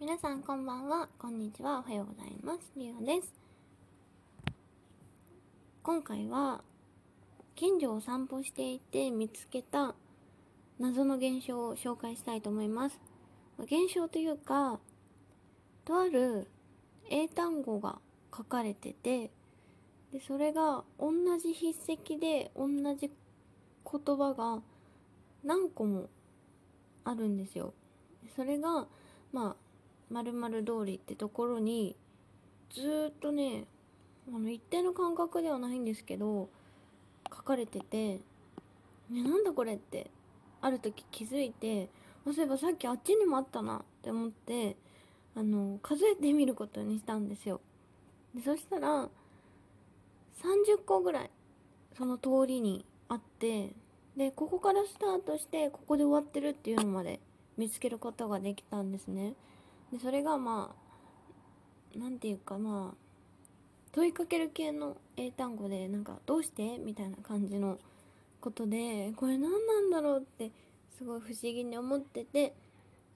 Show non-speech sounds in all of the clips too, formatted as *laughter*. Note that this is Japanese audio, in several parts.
皆さんこんばんは、こんにちは、おはようございます。りおです。今回は、近所を散歩していて見つけた謎の現象を紹介したいと思います。現象というか、とある英単語が書かれてて、で、それが同じ筆跡で同じ言葉が何個もあるんですよ。それが、まあ、〇〇通りってところに、ずっとね、あの、一定の感覚ではないんですけど、書かれてて、ね、なんだこれって、ある時気づいて、そういえばさっきあっちにもあったなって思って、あの、数えてみることにしたんですよ。でそしたら、30個ぐらい、その通りにあって、で、ここからスタートして、ここで終わってるっていうのまで見つけることができたんですね。で、それがまあ、なんていうかまあ、問いかける系の英単語で、なんか、どうして？みたいな感じのことで、これ何なんだろうって、すごい不思議に思ってて、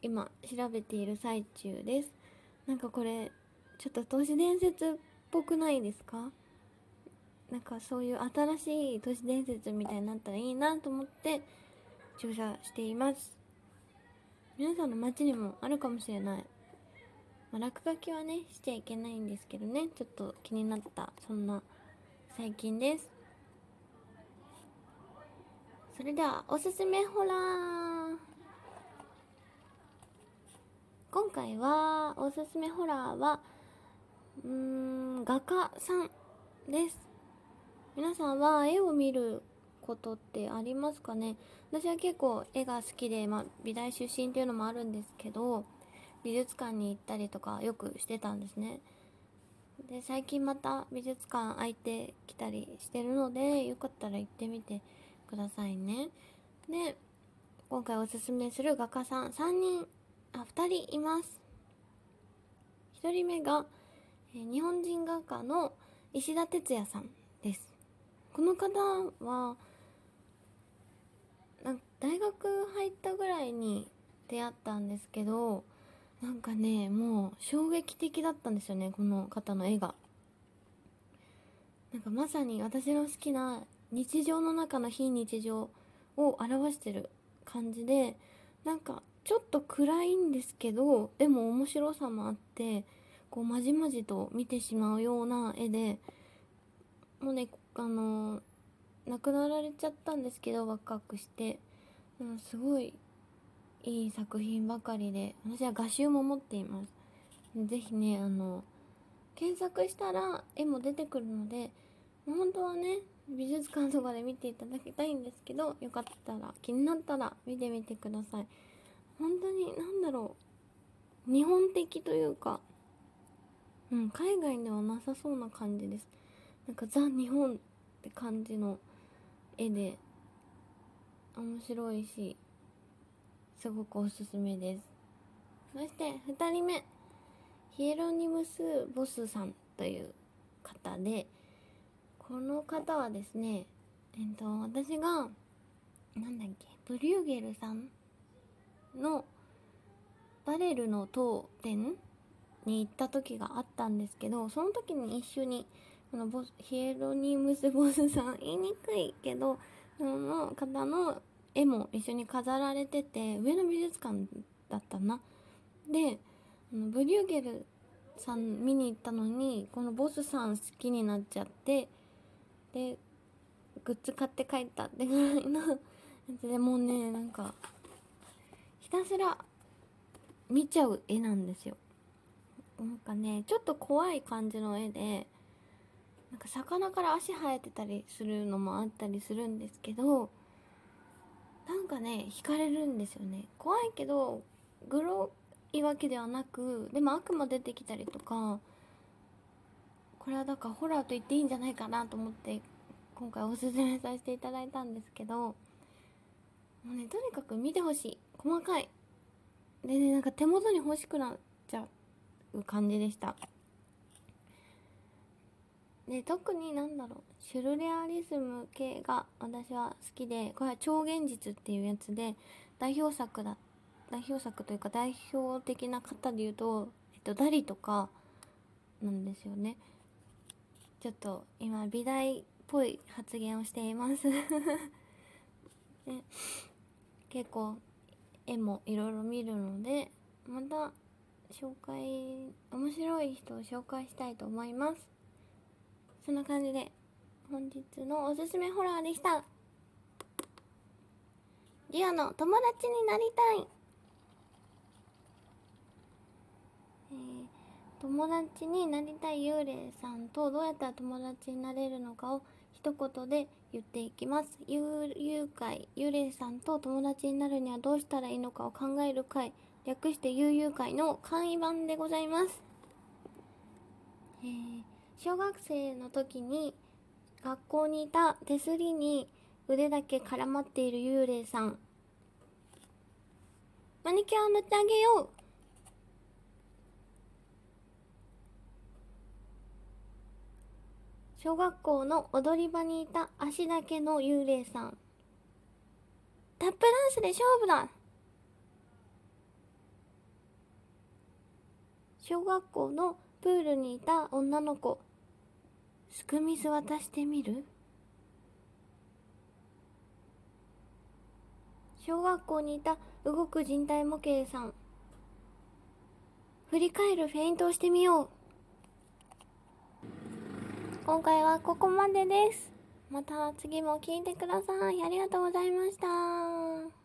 今、調べている最中です。なんかこれ、ちょっと都市伝説っぽくないですか？なんかそういう新しい都市伝説みたいになったらいいなと思って調査しています。皆さんの街にもあるかもしれない、まあ、落書きはねしちゃいけないんですけどね。ちょっと気になったそんな最近です。それではおすすめホラー。今回はおすすめホラーはうーん画家さんです。皆さんは絵を見ることってありますかね？私は結構絵が好きで、まあ、美大出身っていうのもあるんですけど美術館に行ったりとかよくしてたんですね。で最近また美術館空いてきたりしてるのでよかったら行ってみてくださいね。で今回おすすめする画家さん3人あ2人います。1人目が、え日本人画家の石田哲也さんです。この方はなん大学入ったぐらいに出会ったんですけどなんかねもう衝撃的だったんですよねこの方の絵が。なんかまさに私の好きな日常の中の非日常を表してる感じでなんかちょっと暗いんですけどでも面白さもあってこうまじまじと見てしまうような絵でもうねあの亡くなられちゃったんですけど若くして、うん、すごいいい作品ばかりで私は画集も持っています。ぜひねあの検索したら絵も出てくるので本当はね美術館とかで見ていただきたいんですけどよかったら気になったら見てみてください。本当に何だろう日本的というかうん海外ではなさそうな感じです。なんかザ・日本って感じの絵で面白いしすごくおすすめです。そして2人目ヒエロニムス・ボスさんという方でこの方はですねえっと私がなんだっけブリューゲルさんのバレルの当店に行った時があったんですけどその時に一緒にこのボスヒエロニムス・ボスさん言いにくいけどその方の絵も一緒に飾られてて上野美術館だったな。でブリューゲルさん見に行ったのにこのボスさん好きになっちゃってでグッズ買って帰ったってぐらいのやつで *laughs* もうねなんかひたすら見ちゃう絵なんですよ。なんかねちょっと怖い感じの絵でなんか魚から足生えてたりするのもあったりするんですけどなんかね惹かれるんですよね。怖いけどグロいわけではなくでも悪魔出てきたりとかこれはだからホラーと言っていいんじゃないかなと思って今回おすすめさせていただいたんですけどもうねとにかく見てほしい。細かい。でねなんか手元に欲しくなっちゃう感じでした。で特になんだろうシュルレアリズム系が私は好きでこれは超現実っていうやつで代表作だ代表作というか代表的な方で言うと、えっと、ダリとかなんですよね。ちょっと今美大っぽい発言をしています。で *laughs* 結構絵もいろいろ見るのでまた紹介面白い人を紹介したいと思います。そんな感じで本日のおすすめホラーでした。リオの友達になりたい。えー、友達になりたい幽霊さんとどうやったら友達になれるのかを一言で言っていきます。幽遊会幽霊さんと友達になるにはどうしたらいいのかを考える会略して悠々会の簡易版でございます、えー、小学生の時に学校にいた手すりに腕だけ絡まっている幽霊さん。マニキュアを塗ってあげよう。小学校の踊り場にいた足だけの幽霊さん。タップダンスで勝負だ。小学校のプールにいた女の子。すく水渡してみる？小学校にいた動く人体模型さん。振り返るフェイントをしてみよう。今回はここまでです。また次も聴いてください。ありがとうございました。